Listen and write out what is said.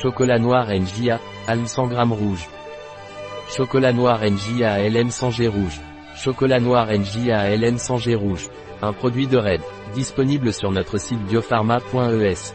Chocolat noir NJA, ALM 100 g rouge. Chocolat noir NJA LM 100 g rouge. Chocolat noir NJA LM 100 G rouge. Un produit de RAID, disponible sur notre site biopharma.es.